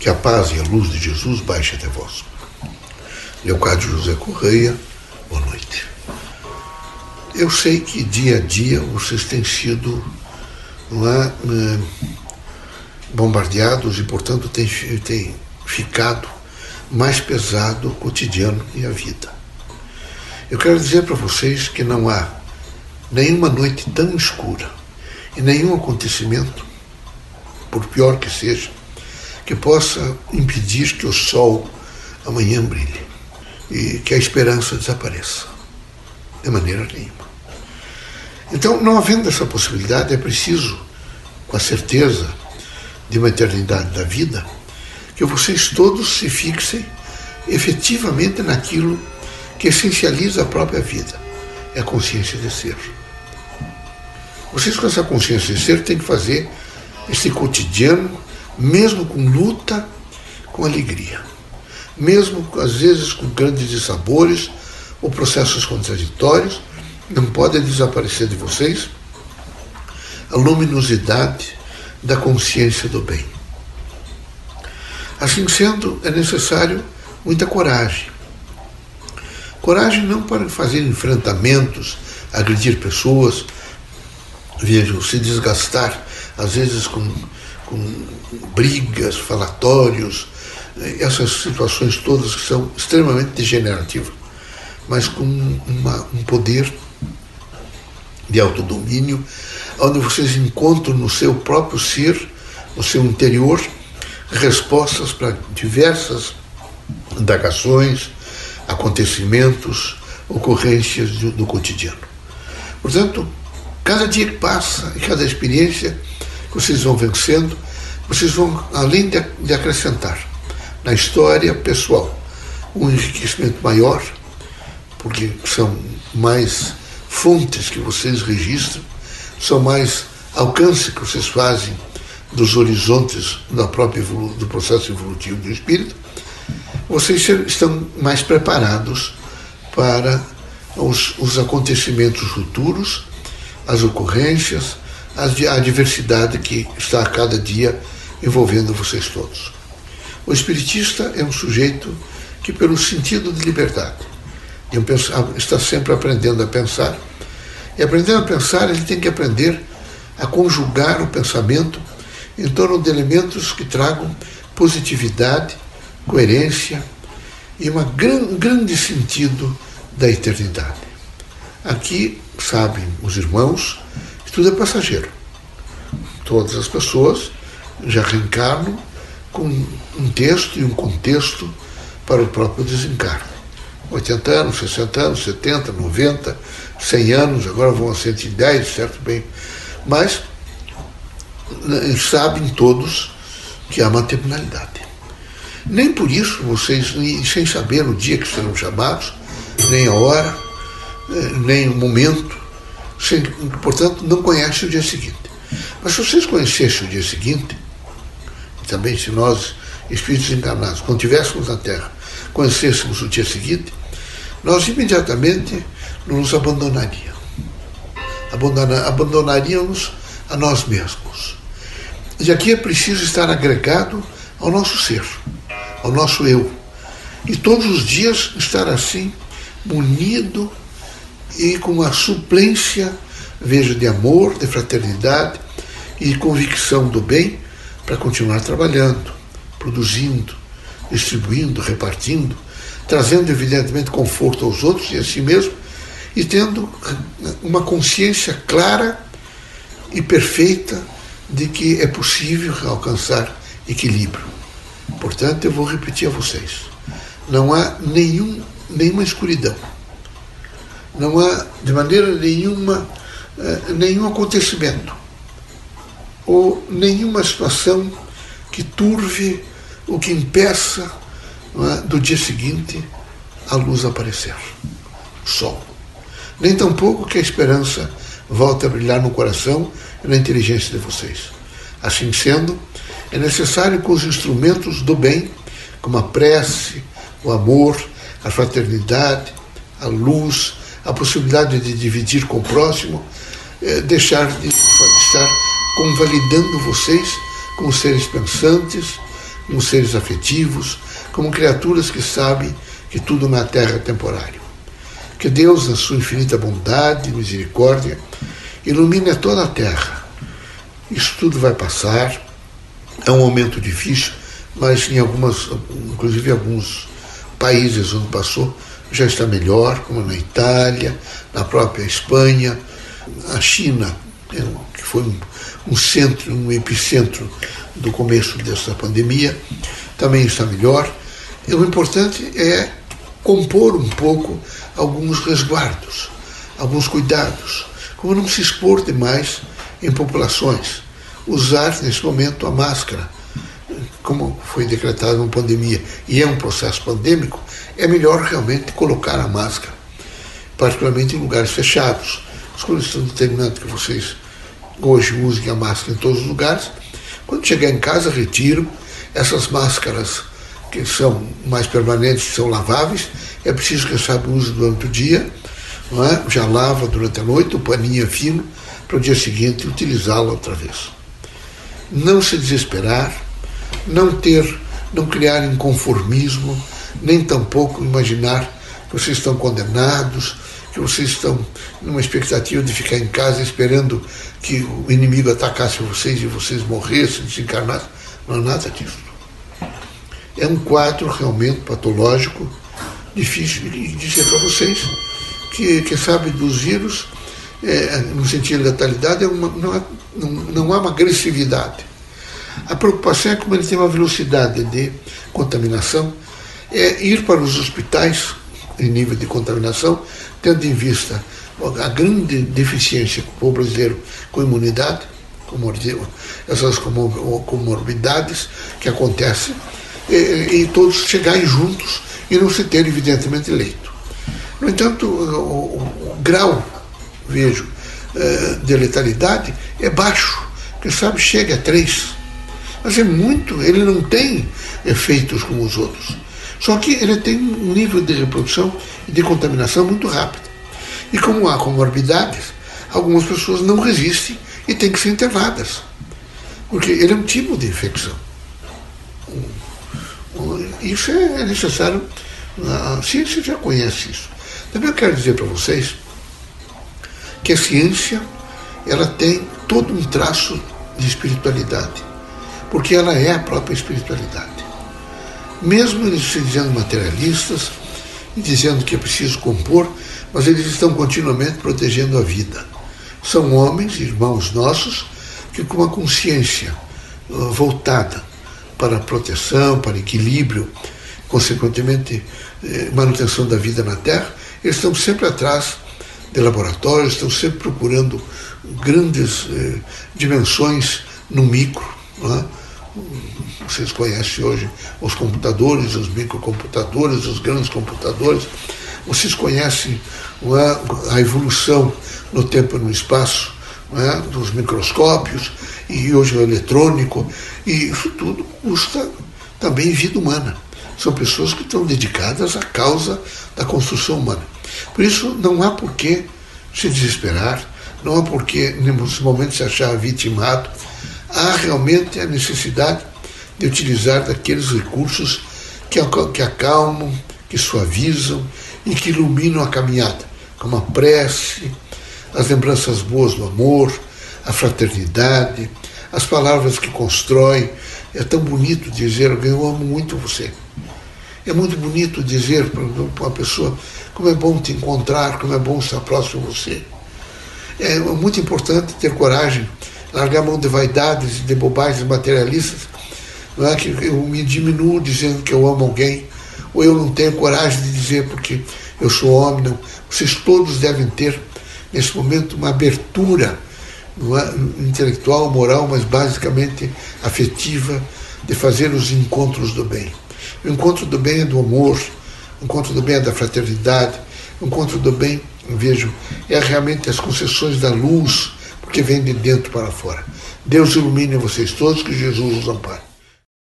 Que a paz e a luz de Jesus baixe até vós. Leocádio José Correia, boa noite. Eu sei que dia a dia vocês têm sido lá, é, bombardeados e, portanto, têm, têm ficado mais pesado o cotidiano e a vida. Eu quero dizer para vocês que não há nenhuma noite tão escura e nenhum acontecimento, por pior que seja, que possa impedir que o sol amanhã brilhe e que a esperança desapareça. De maneira nenhuma. Então, não havendo essa possibilidade, é preciso, com a certeza de uma eternidade da vida, que vocês todos se fixem efetivamente naquilo que essencializa a própria vida é a consciência de ser. Vocês, com essa consciência de ser, têm que fazer esse cotidiano mesmo com luta, com alegria. Mesmo, às vezes, com grandes dissabores ou processos contraditórios, não pode desaparecer de vocês a luminosidade da consciência do bem. Assim sendo, é necessário muita coragem. Coragem não para fazer enfrentamentos, agredir pessoas, vejam, se desgastar, às vezes com com brigas, falatórios, essas situações todas que são extremamente degenerativas, mas com uma, um poder de autodomínio, onde vocês encontram no seu próprio ser, no seu interior, respostas para diversas indagações, acontecimentos, ocorrências do, do cotidiano. Portanto, cada dia que passa e cada experiência vocês vão vencendo, vocês vão, além de, de acrescentar na história pessoal um enriquecimento maior, porque são mais fontes que vocês registram, são mais alcance que vocês fazem dos horizontes da própria do processo evolutivo do espírito, vocês estão mais preparados para os, os acontecimentos futuros, as ocorrências, a diversidade que está a cada dia envolvendo vocês todos. O espiritista é um sujeito que, pelo sentido de liberdade, está sempre aprendendo a pensar. E aprendendo a pensar, ele tem que aprender a conjugar o pensamento em torno de elementos que tragam positividade, coerência e uma gran, um grande sentido da eternidade. Aqui, sabem os irmãos, tudo é passageiro. Todas as pessoas já reencarnam com um texto e um contexto para o próprio desencarne. 80 anos, 60 anos, 70, 90, 100 anos, agora vão a 110, certo bem. Mas né, sabem todos que há uma terminalidade. Nem por isso vocês, sem saber o dia que serão chamados, nem a hora, eh, nem o momento, portanto, não conhece o dia seguinte. Mas se vocês conhecessem o dia seguinte, e também se nós, espíritos encarnados, quando estivéssemos na Terra, conhecêssemos o dia seguinte, nós imediatamente nos abandonaríamos. Abandona, abandonaríamos a nós mesmos. E aqui é preciso estar agregado ao nosso ser, ao nosso eu. E todos os dias estar assim, munido e com a suplência, veja, de amor, de fraternidade e convicção do bem para continuar trabalhando, produzindo, distribuindo, repartindo, trazendo evidentemente conforto aos outros e a si mesmo e tendo uma consciência clara e perfeita de que é possível alcançar equilíbrio. Portanto, eu vou repetir a vocês: não há nenhum, nenhuma escuridão não há de maneira nenhuma eh, nenhum acontecimento ou nenhuma situação que turve ou que impeça é, do dia seguinte a luz aparecer, o sol. Nem tampouco que a esperança volte a brilhar no coração e na inteligência de vocês. Assim sendo, é necessário que os instrumentos do bem, como a prece, o amor, a fraternidade, a luz, a possibilidade de dividir com o próximo, é, deixar de estar convalidando vocês como seres pensantes, como seres afetivos, como criaturas que sabem que tudo na terra é temporário. Que Deus, na sua infinita bondade e misericórdia, ilumine toda a terra. Isso tudo vai passar. É um momento difícil, mas em algumas, inclusive em alguns países onde passou, já está melhor, como na Itália, na própria Espanha, a China, que foi um centro, um epicentro do começo dessa pandemia, também está melhor. E o importante é compor um pouco alguns resguardos, alguns cuidados, como não se expor demais em populações, usar nesse momento a máscara, como foi decretada uma pandemia e é um processo pandêmico, é melhor realmente colocar a máscara, particularmente em lugares fechados. As coisas estão determinando que vocês hoje usem a máscara em todos os lugares. Quando chegar em casa, retiro essas máscaras que são mais permanentes, são laváveis, é preciso que saiba o uso durante o dia, não é? já lava durante a noite, o paninho fino, para o dia seguinte utilizá-lo outra vez. Não se desesperar, não ter, não criar inconformismo, nem tampouco imaginar que vocês estão condenados, que vocês estão numa expectativa de ficar em casa esperando que o inimigo atacasse vocês e vocês morressem, desencarnassem. Não há nada disso. É um quadro realmente patológico, difícil de dizer para vocês, que, que sabe dos vírus, é, no sentido de letalidade, é uma, não, não, não há uma agressividade. A preocupação é como ele tem uma velocidade de contaminação, é ir para os hospitais em nível de contaminação, tendo em vista a grande deficiência do povo brasileiro com imunidade, essas comorbidades que acontecem, e, e todos chegarem juntos e não se ter, evidentemente, leito. No entanto, o, o, o grau, vejo, eh, de letalidade é baixo, quem sabe chega a 3. Mas é muito, ele não tem efeitos como os outros. Só que ele tem um nível de reprodução e de contaminação muito rápido. E como há comorbidades, algumas pessoas não resistem e têm que ser internadas. Porque ele é um tipo de infecção. Isso é necessário. A ciência já conhece isso. Também eu quero dizer para vocês que a ciência ela tem todo um traço de espiritualidade, porque ela é a própria espiritualidade. Mesmo eles se dizendo materialistas e dizendo que é preciso compor, mas eles estão continuamente protegendo a vida. São homens, irmãos nossos, que com uma consciência uh, voltada para a proteção, para equilíbrio, consequentemente eh, manutenção da vida na Terra, eles estão sempre atrás de laboratórios, estão sempre procurando grandes eh, dimensões no micro. É? Vocês conhecem hoje os computadores, os microcomputadores, os grandes computadores. Vocês conhecem é? a evolução no tempo e no espaço é? dos microscópios e hoje o eletrônico. E isso tudo custa também vida humana. São pessoas que estão dedicadas à causa da construção humana. Por isso, não há por que se desesperar, não há por que, nesse momento, se achar vitimado. Há realmente a necessidade de utilizar daqueles recursos que, acalmam, que suavizam e que iluminam a caminhada, como a prece, as lembranças boas do amor, a fraternidade, as palavras que constroem. É tão bonito dizer, eu amo muito você. É muito bonito dizer para uma pessoa como é bom te encontrar, como é bom estar próximo a você. É muito importante ter coragem, largar a mão de vaidades, de bobagens materialistas. Não é que eu me diminuo dizendo que eu amo alguém, ou eu não tenho coragem de dizer porque eu sou homem. Não. Vocês todos devem ter, nesse momento, uma abertura é, intelectual, moral, mas basicamente afetiva, de fazer os encontros do bem. O encontro do bem é do amor, o encontro do bem é da fraternidade, o encontro do bem, vejo, é realmente as concessões da luz, porque vem de dentro para fora. Deus ilumine vocês todos, que Jesus os ampare.